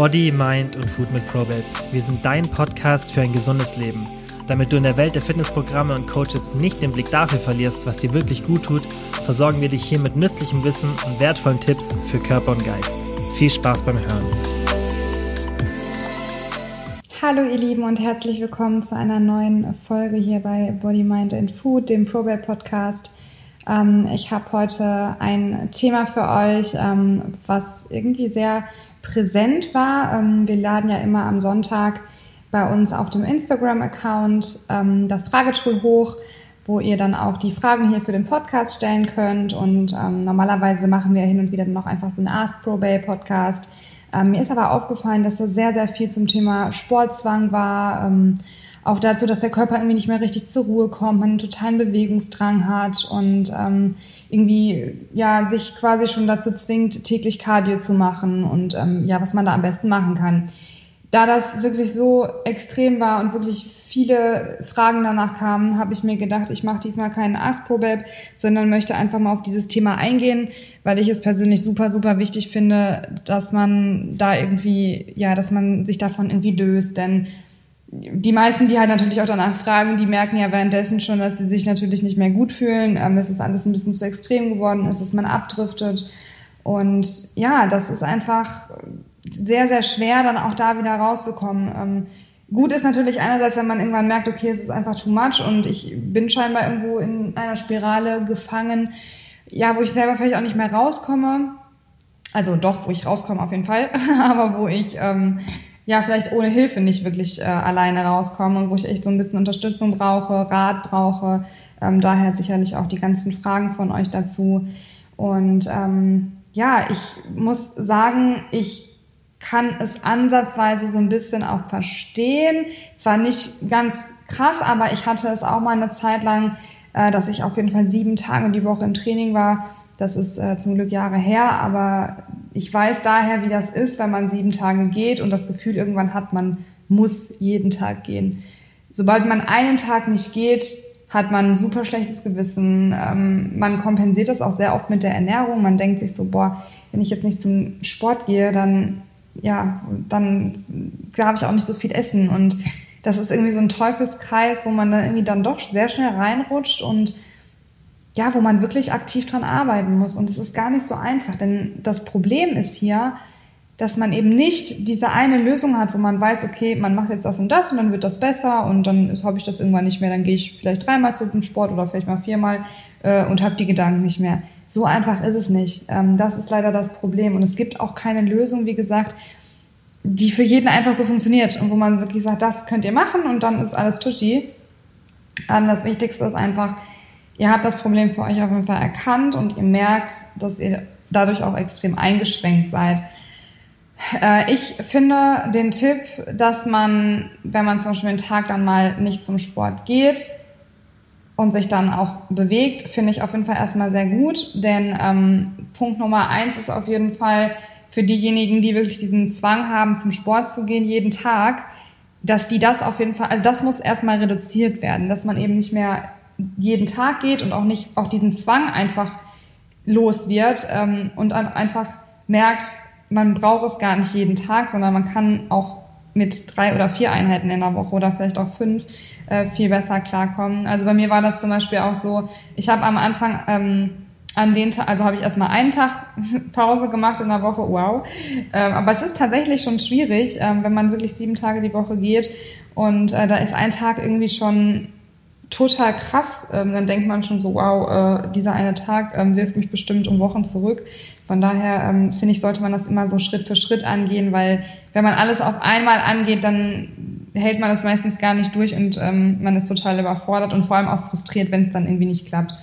Body, Mind und Food mit Probate. Wir sind dein Podcast für ein gesundes Leben. Damit du in der Welt der Fitnessprogramme und Coaches nicht den Blick dafür verlierst, was dir wirklich gut tut, versorgen wir dich hier mit nützlichem Wissen und wertvollen Tipps für Körper und Geist. Viel Spaß beim Hören. Hallo ihr Lieben und herzlich willkommen zu einer neuen Folge hier bei Body, Mind and Food, dem Probate Podcast. Ähm, ich habe heute ein Thema für euch, ähm, was irgendwie sehr präsent war. Ähm, wir laden ja immer am Sonntag bei uns auf dem Instagram-Account ähm, das Fragetool hoch, wo ihr dann auch die Fragen hier für den Podcast stellen könnt. Und ähm, normalerweise machen wir hin und wieder noch einfach so einen Ask Pro Bay Podcast. Mir ist aber aufgefallen, dass da sehr, sehr viel zum Thema Sportzwang war. Auch dazu, dass der Körper irgendwie nicht mehr richtig zur Ruhe kommt, man einen totalen Bewegungsdrang hat und irgendwie ja sich quasi schon dazu zwingt, täglich Cardio zu machen und ähm, ja, was man da am besten machen kann. Da das wirklich so extrem war und wirklich viele Fragen danach kamen, habe ich mir gedacht, ich mache diesmal keinen Ask-Probab, sondern möchte einfach mal auf dieses Thema eingehen, weil ich es persönlich super, super wichtig finde, dass man da irgendwie, ja, dass man sich davon irgendwie löst, denn die meisten, die halt natürlich auch danach fragen, die merken ja währenddessen schon, dass sie sich natürlich nicht mehr gut fühlen, ähm, dass es alles ein bisschen zu extrem geworden ist, dass man abdriftet. Und ja, das ist einfach sehr, sehr schwer, dann auch da wieder rauszukommen. Ähm, gut ist natürlich einerseits, wenn man irgendwann merkt, okay, es ist einfach too much und ich bin scheinbar irgendwo in einer Spirale gefangen, ja, wo ich selber vielleicht auch nicht mehr rauskomme. Also doch, wo ich rauskomme auf jeden Fall, aber wo ich ähm, ja vielleicht ohne Hilfe nicht wirklich äh, alleine rauskomme und wo ich echt so ein bisschen Unterstützung brauche, Rat brauche. Ähm, daher sicherlich auch die ganzen Fragen von euch dazu. Und ähm, ja, ich muss sagen, ich kann es ansatzweise so ein bisschen auch verstehen. Zwar nicht ganz krass, aber ich hatte es auch mal eine Zeit lang, äh, dass ich auf jeden Fall sieben Tage die Woche im Training war. Das ist äh, zum Glück Jahre her, aber ich weiß daher, wie das ist, wenn man sieben Tage geht und das Gefühl irgendwann hat, man muss jeden Tag gehen. Sobald man einen Tag nicht geht, hat man ein super schlechtes Gewissen. Ähm, man kompensiert das auch sehr oft mit der Ernährung. Man denkt sich so, boah, wenn ich jetzt nicht zum Sport gehe, dann, ja, dann darf ich auch nicht so viel essen. Und das ist irgendwie so ein Teufelskreis, wo man dann irgendwie dann doch sehr schnell reinrutscht und ja, wo man wirklich aktiv dran arbeiten muss. Und es ist gar nicht so einfach, denn das Problem ist hier, dass man eben nicht diese eine Lösung hat, wo man weiß, okay, man macht jetzt das und das und dann wird das besser und dann habe ich das irgendwann nicht mehr, dann gehe ich vielleicht dreimal zu dem Sport oder vielleicht mal viermal äh, und habe die Gedanken nicht mehr. So einfach ist es nicht. Ähm, das ist leider das Problem. Und es gibt auch keine Lösung, wie gesagt, die für jeden einfach so funktioniert und wo man wirklich sagt, das könnt ihr machen und dann ist alles tuschi. Ähm, das Wichtigste ist einfach, Ihr habt das Problem für euch auf jeden Fall erkannt und ihr merkt, dass ihr dadurch auch extrem eingeschränkt seid. Äh, ich finde den Tipp, dass man, wenn man zum Beispiel den Tag dann mal nicht zum Sport geht und sich dann auch bewegt, finde ich auf jeden Fall erstmal sehr gut. Denn ähm, Punkt Nummer eins ist auf jeden Fall für diejenigen, die wirklich diesen Zwang haben, zum Sport zu gehen jeden Tag, dass die das auf jeden Fall, also das muss erstmal reduziert werden, dass man eben nicht mehr jeden Tag geht und auch nicht auch diesen Zwang einfach los wird ähm, und einfach merkt, man braucht es gar nicht jeden Tag, sondern man kann auch mit drei oder vier Einheiten in der Woche oder vielleicht auch fünf äh, viel besser klarkommen. Also bei mir war das zum Beispiel auch so, ich habe am Anfang ähm, an den Tag, also habe ich erstmal einen Tag Pause gemacht in der Woche, wow. Ähm, aber es ist tatsächlich schon schwierig, ähm, wenn man wirklich sieben Tage die Woche geht und äh, da ist ein Tag irgendwie schon total krass. Ähm, dann denkt man schon so, wow, äh, dieser eine Tag ähm, wirft mich bestimmt um Wochen zurück. Von daher ähm, finde ich, sollte man das immer so Schritt für Schritt angehen, weil wenn man alles auf einmal angeht, dann hält man das meistens gar nicht durch und ähm, man ist total überfordert und vor allem auch frustriert, wenn es dann irgendwie nicht klappt.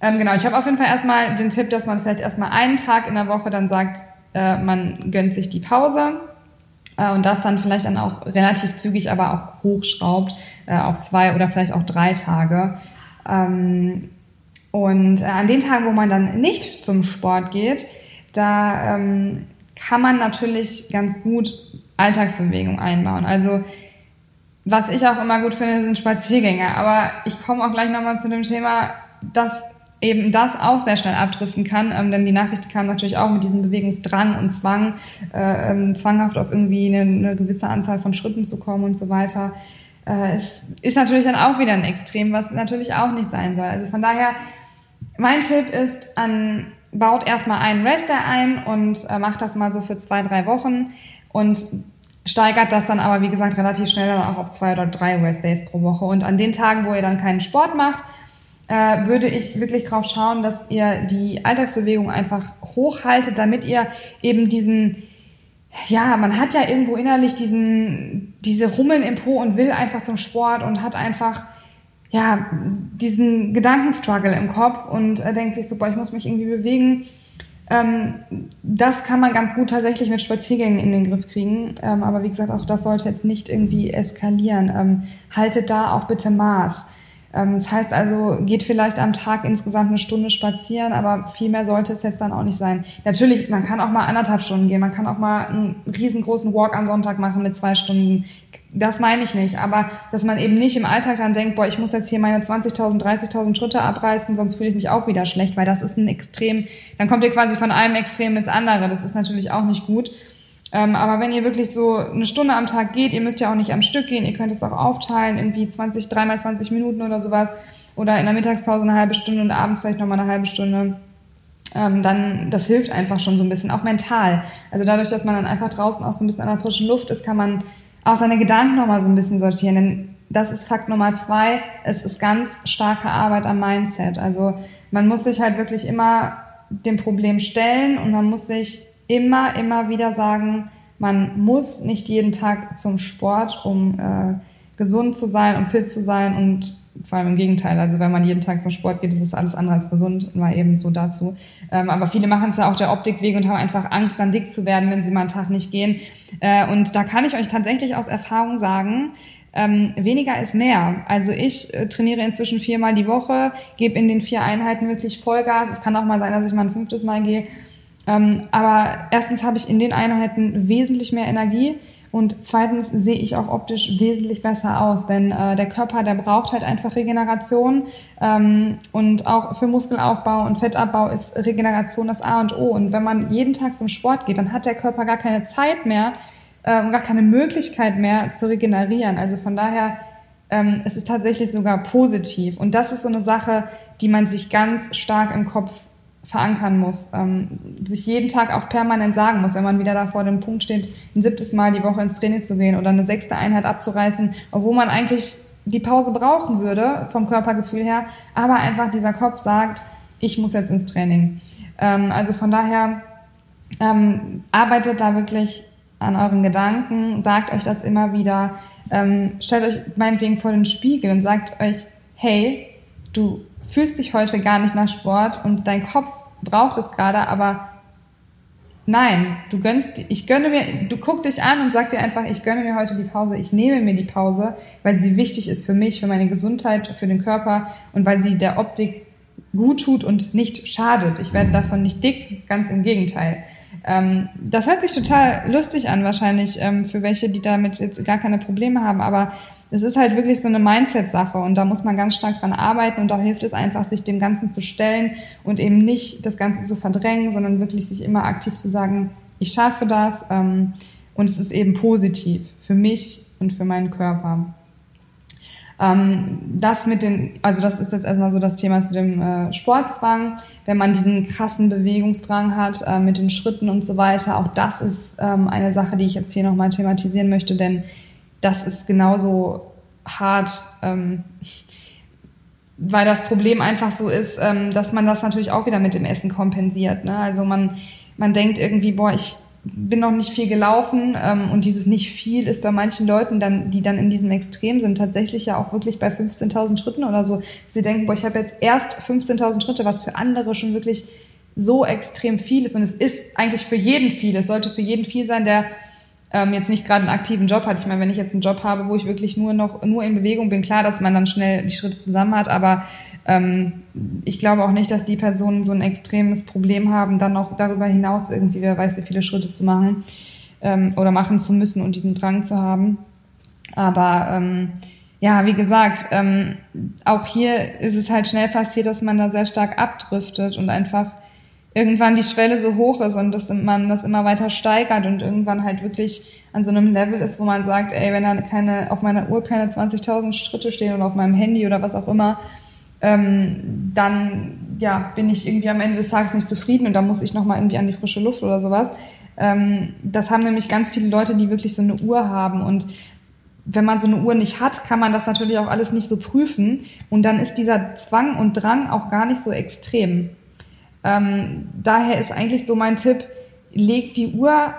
Ähm, genau, ich habe auf jeden Fall erstmal den Tipp, dass man vielleicht erstmal einen Tag in der Woche dann sagt, äh, man gönnt sich die Pause äh, und das dann vielleicht dann auch relativ zügig, aber auch hochschraubt äh, auf zwei oder vielleicht auch drei Tage. Ähm, und äh, an den Tagen, wo man dann nicht zum Sport geht, da ähm, kann man natürlich ganz gut Alltagsbewegung einbauen. Also was ich auch immer gut finde, sind Spaziergänge. Aber ich komme auch gleich nochmal zu dem Thema, dass eben das auch sehr schnell abdriften kann, ähm, denn die Nachricht kam natürlich auch mit diesem Bewegungsdrang und Zwang, äh, ähm, zwanghaft auf irgendwie eine, eine, gewisse Anzahl von Schritten zu kommen und so weiter. Äh, es ist natürlich dann auch wieder ein Extrem, was natürlich auch nicht sein soll. Also von daher, mein Tipp ist, an, baut erstmal einen Rester ein und äh, macht das mal so für zwei, drei Wochen und steigert das dann aber, wie gesagt, relativ schnell dann auch auf zwei oder drei Rest Days pro Woche. Und an den Tagen, wo ihr dann keinen Sport macht, äh, würde ich wirklich drauf schauen, dass ihr die Alltagsbewegung einfach hochhaltet, damit ihr eben diesen, ja, man hat ja irgendwo innerlich diesen, diese Rummeln im Po und will einfach zum Sport und hat einfach, ja, diesen Gedankenstruggle im Kopf und äh, denkt sich boah, ich muss mich irgendwie bewegen. Ähm, das kann man ganz gut tatsächlich mit Spaziergängen in den Griff kriegen. Ähm, aber wie gesagt, auch das sollte jetzt nicht irgendwie eskalieren. Ähm, haltet da auch bitte Maß. Ähm, das heißt also, geht vielleicht am Tag insgesamt eine Stunde spazieren, aber viel mehr sollte es jetzt dann auch nicht sein. Natürlich, man kann auch mal anderthalb Stunden gehen, man kann auch mal einen riesengroßen Walk am Sonntag machen mit zwei Stunden. Das meine ich nicht, aber dass man eben nicht im Alltag dann denkt, boah, ich muss jetzt hier meine 20.000, 30.000 Schritte abreißen, sonst fühle ich mich auch wieder schlecht, weil das ist ein Extrem, dann kommt ihr quasi von einem Extrem ins andere. Das ist natürlich auch nicht gut. Ähm, aber wenn ihr wirklich so eine Stunde am Tag geht, ihr müsst ja auch nicht am Stück gehen, ihr könnt es auch aufteilen, irgendwie 20, dreimal 20 Minuten oder sowas. Oder in der Mittagspause eine halbe Stunde und abends vielleicht nochmal eine halbe Stunde. Ähm, dann, das hilft einfach schon so ein bisschen, auch mental. Also dadurch, dass man dann einfach draußen auch so ein bisschen an der frischen Luft ist, kann man auch seine Gedanken nochmal so ein bisschen sortieren. Denn das ist Fakt Nummer zwei. Es ist ganz starke Arbeit am Mindset. Also man muss sich halt wirklich immer dem Problem stellen und man muss sich immer, immer wieder sagen, man muss nicht jeden Tag zum Sport, um äh, gesund zu sein, um fit zu sein und vor allem im Gegenteil. Also wenn man jeden Tag zum Sport geht, ist es alles andere als gesund, mal eben so dazu. Ähm, aber viele machen es ja auch der Optik wegen und haben einfach Angst, dann dick zu werden, wenn sie mal einen Tag nicht gehen. Äh, und da kann ich euch tatsächlich aus Erfahrung sagen, ähm, weniger ist mehr. Also ich äh, trainiere inzwischen viermal die Woche, gebe in den vier Einheiten wirklich Vollgas. Es kann auch mal sein, dass ich mal ein fünftes Mal gehe. Ähm, aber erstens habe ich in den Einheiten wesentlich mehr Energie und zweitens sehe ich auch optisch wesentlich besser aus, denn äh, der Körper, der braucht halt einfach Regeneration ähm, und auch für Muskelaufbau und Fettabbau ist Regeneration das A und O. Und wenn man jeden Tag zum Sport geht, dann hat der Körper gar keine Zeit mehr äh, und gar keine Möglichkeit mehr zu regenerieren. Also von daher ähm, es ist tatsächlich sogar positiv. Und das ist so eine Sache, die man sich ganz stark im Kopf verankern muss, ähm, sich jeden Tag auch permanent sagen muss, wenn man wieder da vor dem Punkt steht, ein siebtes Mal die Woche ins Training zu gehen oder eine sechste Einheit abzureißen, obwohl man eigentlich die Pause brauchen würde vom Körpergefühl her, aber einfach dieser Kopf sagt, ich muss jetzt ins Training. Ähm, also von daher ähm, arbeitet da wirklich an euren Gedanken, sagt euch das immer wieder, ähm, stellt euch meinetwegen vor den Spiegel und sagt euch, hey, du fühlst dich heute gar nicht nach Sport und dein Kopf braucht es gerade, aber nein, du gönnst, ich gönne mir, du guck dich an und sag dir einfach, ich gönne mir heute die Pause, ich nehme mir die Pause, weil sie wichtig ist für mich, für meine Gesundheit, für den Körper und weil sie der Optik gut tut und nicht schadet. Ich werde davon nicht dick, ganz im Gegenteil. Ähm, das hört sich total lustig an, wahrscheinlich ähm, für welche, die damit jetzt gar keine Probleme haben, aber es ist halt wirklich so eine Mindset-Sache und da muss man ganz stark dran arbeiten und da hilft es einfach, sich dem Ganzen zu stellen und eben nicht das Ganze zu verdrängen, sondern wirklich sich immer aktiv zu sagen, ich schaffe das ähm, und es ist eben positiv für mich und für meinen Körper. Ähm, das mit den, also das ist jetzt erstmal so das Thema zu dem äh, Sportzwang. Wenn man diesen krassen Bewegungsdrang hat äh, mit den Schritten und so weiter, auch das ist ähm, eine Sache, die ich jetzt hier nochmal thematisieren möchte, denn das ist genauso hart, ähm, weil das Problem einfach so ist, ähm, dass man das natürlich auch wieder mit dem Essen kompensiert. Ne? Also man, man denkt irgendwie, boah, ich bin noch nicht viel gelaufen ähm, und dieses nicht viel ist bei manchen Leuten, dann, die dann in diesem Extrem sind, tatsächlich ja auch wirklich bei 15.000 Schritten oder so. Sie denken, boah, ich habe jetzt erst 15.000 Schritte, was für andere schon wirklich so extrem viel ist und es ist eigentlich für jeden viel. Es sollte für jeden viel sein, der ähm, jetzt nicht gerade einen aktiven Job hat. Ich meine, wenn ich jetzt einen Job habe, wo ich wirklich nur noch nur in Bewegung bin, klar, dass man dann schnell die Schritte zusammen hat, aber ähm, ich glaube auch nicht, dass die Personen so ein extremes Problem haben, dann noch darüber hinaus irgendwie, wer weiß, wie viele Schritte zu machen ähm, oder machen zu müssen und diesen Drang zu haben. Aber ähm, ja, wie gesagt, ähm, auch hier ist es halt schnell passiert, dass man da sehr stark abdriftet und einfach irgendwann die Schwelle so hoch ist und dass man das immer weiter steigert und irgendwann halt wirklich an so einem Level ist, wo man sagt, ey, wenn da keine, auf meiner Uhr keine 20.000 Schritte stehen oder auf meinem Handy oder was auch immer, ähm, dann ja, bin ich irgendwie am Ende des Tages nicht zufrieden und dann muss ich nochmal irgendwie an die frische Luft oder sowas. Ähm, das haben nämlich ganz viele Leute, die wirklich so eine Uhr haben und wenn man so eine Uhr nicht hat, kann man das natürlich auch alles nicht so prüfen und dann ist dieser Zwang und Drang auch gar nicht so extrem. Ähm, daher ist eigentlich so mein Tipp, legt die Uhr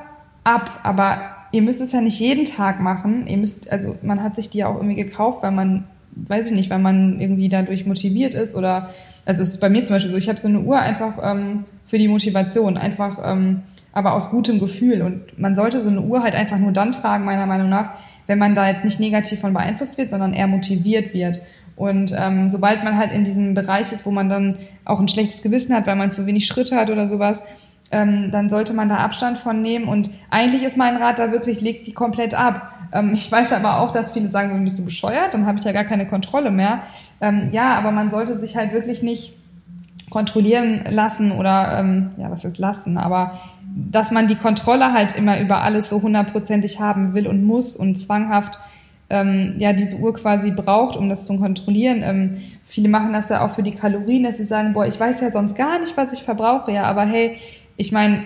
ab, aber ihr müsst es ja nicht jeden Tag machen. Ihr müsst, also man hat sich die ja auch irgendwie gekauft, weil man, weiß ich nicht, weil man irgendwie dadurch motiviert ist oder, also es ist bei mir zum Beispiel so, ich habe so eine Uhr einfach ähm, für die Motivation, einfach, ähm, aber aus gutem Gefühl. Und man sollte so eine Uhr halt einfach nur dann tragen, meiner Meinung nach, wenn man da jetzt nicht negativ von beeinflusst wird, sondern eher motiviert wird. Und ähm, sobald man halt in diesem Bereich ist, wo man dann auch ein schlechtes Gewissen hat, weil man zu wenig Schritte hat oder sowas, ähm, dann sollte man da Abstand von nehmen. Und eigentlich ist mein Rat da wirklich, legt die komplett ab. Ähm, ich weiß aber auch, dass viele sagen, bist du bescheuert, dann habe ich ja gar keine Kontrolle mehr. Ähm, ja, aber man sollte sich halt wirklich nicht kontrollieren lassen oder, ähm, ja, was ist lassen, aber dass man die Kontrolle halt immer über alles so hundertprozentig haben will und muss und zwanghaft ähm, ja diese Uhr quasi braucht, um das zu kontrollieren. Ähm, viele machen das ja auch für die Kalorien, dass sie sagen, boah, ich weiß ja sonst gar nicht, was ich verbrauche, ja, aber hey, ich meine,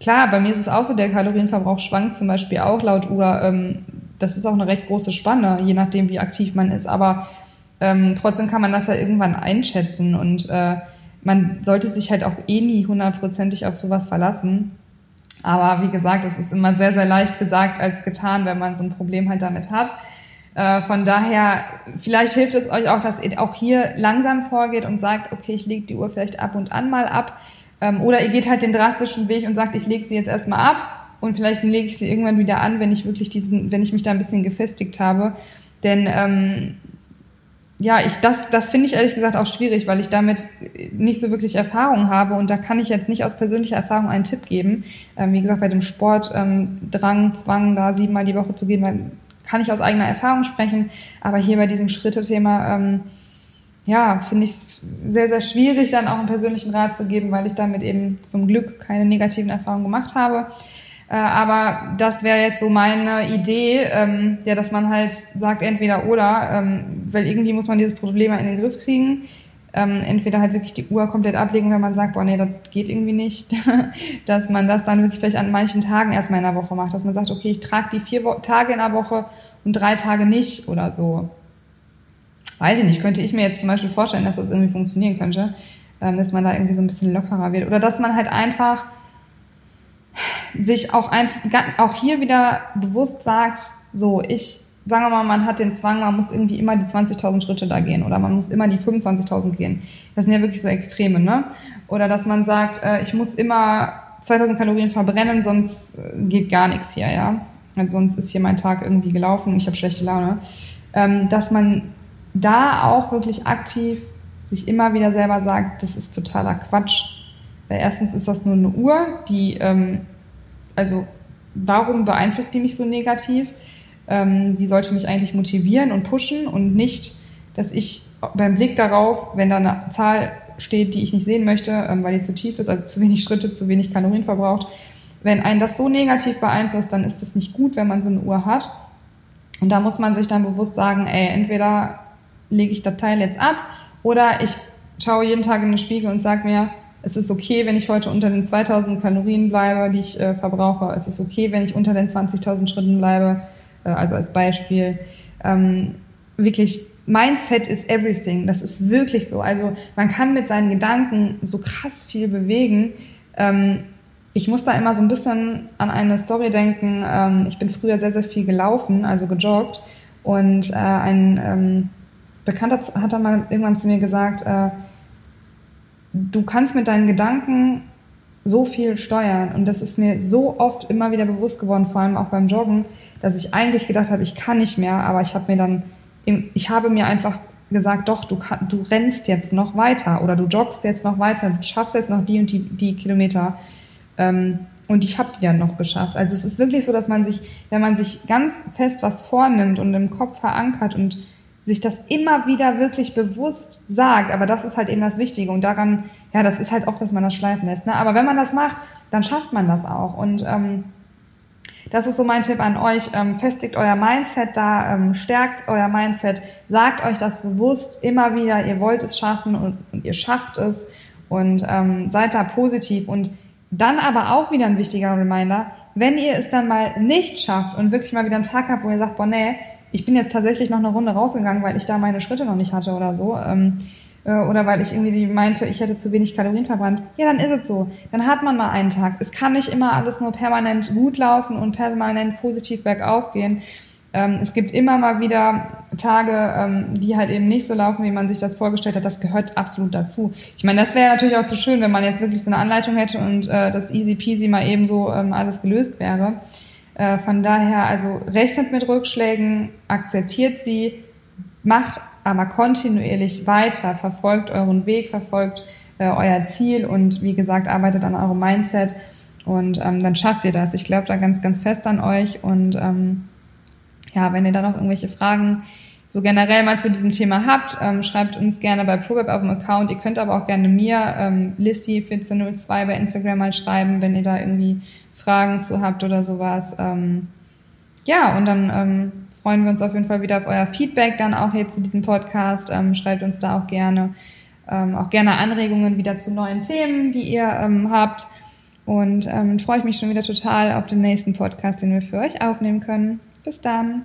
klar, bei mir ist es auch so, der Kalorienverbrauch schwankt zum Beispiel auch laut Uhr. Ähm, das ist auch eine recht große Spanne, je nachdem, wie aktiv man ist. Aber ähm, trotzdem kann man das ja irgendwann einschätzen und äh, man sollte sich halt auch eh nie hundertprozentig auf sowas verlassen. Aber wie gesagt, es ist immer sehr, sehr leicht gesagt als getan, wenn man so ein Problem halt damit hat. Äh, von daher, vielleicht hilft es euch auch, dass ihr auch hier langsam vorgeht und sagt, okay, ich lege die Uhr vielleicht ab und an mal ab. Ähm, oder ihr geht halt den drastischen Weg und sagt, ich lege sie jetzt erstmal ab und vielleicht lege ich sie irgendwann wieder an, wenn ich wirklich diesen, wenn ich mich da ein bisschen gefestigt habe. Denn ähm, ja, ich, das, das finde ich ehrlich gesagt auch schwierig, weil ich damit nicht so wirklich Erfahrung habe und da kann ich jetzt nicht aus persönlicher Erfahrung einen Tipp geben. Ähm, wie gesagt, bei dem Sport, ähm, Drang, Zwang, da siebenmal die Woche zu gehen, dann kann ich aus eigener Erfahrung sprechen. Aber hier bei diesem Schritte-Thema, ähm, ja, finde ich es sehr, sehr schwierig, dann auch einen persönlichen Rat zu geben, weil ich damit eben zum Glück keine negativen Erfahrungen gemacht habe. Äh, aber das wäre jetzt so meine Idee, ähm, ja, dass man halt sagt, entweder oder, ähm, weil irgendwie muss man dieses Problem in den Griff kriegen. Ähm, entweder halt wirklich die Uhr komplett ablegen, wenn man sagt, boah, nee, das geht irgendwie nicht, dass man das dann wirklich vielleicht an manchen Tagen erstmal in der Woche macht, dass man sagt, okay, ich trage die vier Wo Tage in der Woche und drei Tage nicht oder so. Weiß ich nicht, könnte ich mir jetzt zum Beispiel vorstellen, dass das irgendwie funktionieren könnte, ähm, dass man da irgendwie so ein bisschen lockerer wird. Oder dass man halt einfach sich auch, ein, auch hier wieder bewusst sagt, so, ich, sagen wir mal, man hat den Zwang, man muss irgendwie immer die 20.000 Schritte da gehen oder man muss immer die 25.000 gehen. Das sind ja wirklich so Extreme, ne? Oder dass man sagt, äh, ich muss immer 2000 Kalorien verbrennen, sonst äh, geht gar nichts hier, ja? Und sonst ist hier mein Tag irgendwie gelaufen und ich habe schlechte Laune. Ähm, dass man da auch wirklich aktiv sich immer wieder selber sagt, das ist totaler Quatsch. Weil erstens ist das nur eine Uhr, die ähm, also warum beeinflusst die mich so negativ? Ähm, die sollte mich eigentlich motivieren und pushen und nicht, dass ich beim Blick darauf, wenn da eine Zahl steht, die ich nicht sehen möchte, ähm, weil die zu tief ist, also zu wenig Schritte, zu wenig Kalorien verbraucht, wenn einen das so negativ beeinflusst, dann ist es nicht gut, wenn man so eine Uhr hat. Und da muss man sich dann bewusst sagen, ey, entweder lege ich das Teil jetzt ab oder ich schaue jeden Tag in den Spiegel und sage mir, es ist okay, wenn ich heute unter den 2000 Kalorien bleibe, die ich äh, verbrauche. Es ist okay, wenn ich unter den 20.000 Schritten bleibe. Äh, also als Beispiel. Ähm, wirklich, Mindset is everything. Das ist wirklich so. Also man kann mit seinen Gedanken so krass viel bewegen. Ähm, ich muss da immer so ein bisschen an eine Story denken. Ähm, ich bin früher sehr, sehr viel gelaufen, also gejoggt. Und äh, ein ähm, Bekannter hat dann mal irgendwann zu mir gesagt, äh, du kannst mit deinen Gedanken so viel steuern. Und das ist mir so oft immer wieder bewusst geworden, vor allem auch beim Joggen, dass ich eigentlich gedacht habe, ich kann nicht mehr, aber ich habe mir dann, ich habe mir einfach gesagt, doch, du, kann, du rennst jetzt noch weiter oder du joggst jetzt noch weiter, du schaffst jetzt noch die und die, die Kilometer. Ähm, und ich habe die dann noch geschafft. Also es ist wirklich so, dass man sich, wenn man sich ganz fest was vornimmt und im Kopf verankert und sich das immer wieder wirklich bewusst sagt, aber das ist halt eben das Wichtige. Und daran, ja, das ist halt oft, dass man das schleifen lässt. Ne? Aber wenn man das macht, dann schafft man das auch. Und ähm, das ist so mein Tipp an euch. Ähm, festigt euer Mindset da, ähm, stärkt euer Mindset, sagt euch das bewusst immer wieder, ihr wollt es schaffen und, und ihr schafft es. Und ähm, seid da positiv. Und dann aber auch wieder ein wichtiger Reminder, wenn ihr es dann mal nicht schafft und wirklich mal wieder einen Tag habt, wo ihr sagt, boah, nee, ich bin jetzt tatsächlich noch eine Runde rausgegangen, weil ich da meine Schritte noch nicht hatte oder so, ähm, äh, oder weil ich irgendwie meinte, ich hätte zu wenig Kalorien verbrannt, ja, dann ist es so. Dann hat man mal einen Tag. Es kann nicht immer alles nur permanent gut laufen und permanent positiv bergauf gehen. Ähm, es gibt immer mal wieder Tage, ähm, die halt eben nicht so laufen, wie man sich das vorgestellt hat. Das gehört absolut dazu. Ich meine, das wäre natürlich auch zu schön, wenn man jetzt wirklich so eine Anleitung hätte und äh, das easy peasy mal eben so ähm, alles gelöst wäre. Äh, von daher, also rechnet mit Rückschlägen, akzeptiert sie, macht aber kontinuierlich weiter, verfolgt euren Weg, verfolgt äh, euer Ziel und wie gesagt, arbeitet an eurem Mindset und ähm, dann schafft ihr das. Ich glaube da ganz, ganz fest an euch und ähm, ja, wenn ihr da noch irgendwelche Fragen so generell mal zu diesem Thema habt, ähm, schreibt uns gerne bei ProWeb auf dem Account. Ihr könnt aber auch gerne mir, ähm, Lissy1402 bei Instagram mal schreiben, wenn ihr da irgendwie Fragen zu habt oder sowas. Ähm, ja, und dann ähm, freuen wir uns auf jeden Fall wieder auf euer Feedback dann auch hier zu diesem Podcast. Ähm, schreibt uns da auch gerne, ähm, auch gerne Anregungen wieder zu neuen Themen, die ihr ähm, habt. Und ähm, freue ich mich schon wieder total auf den nächsten Podcast, den wir für euch aufnehmen können. Bis dann.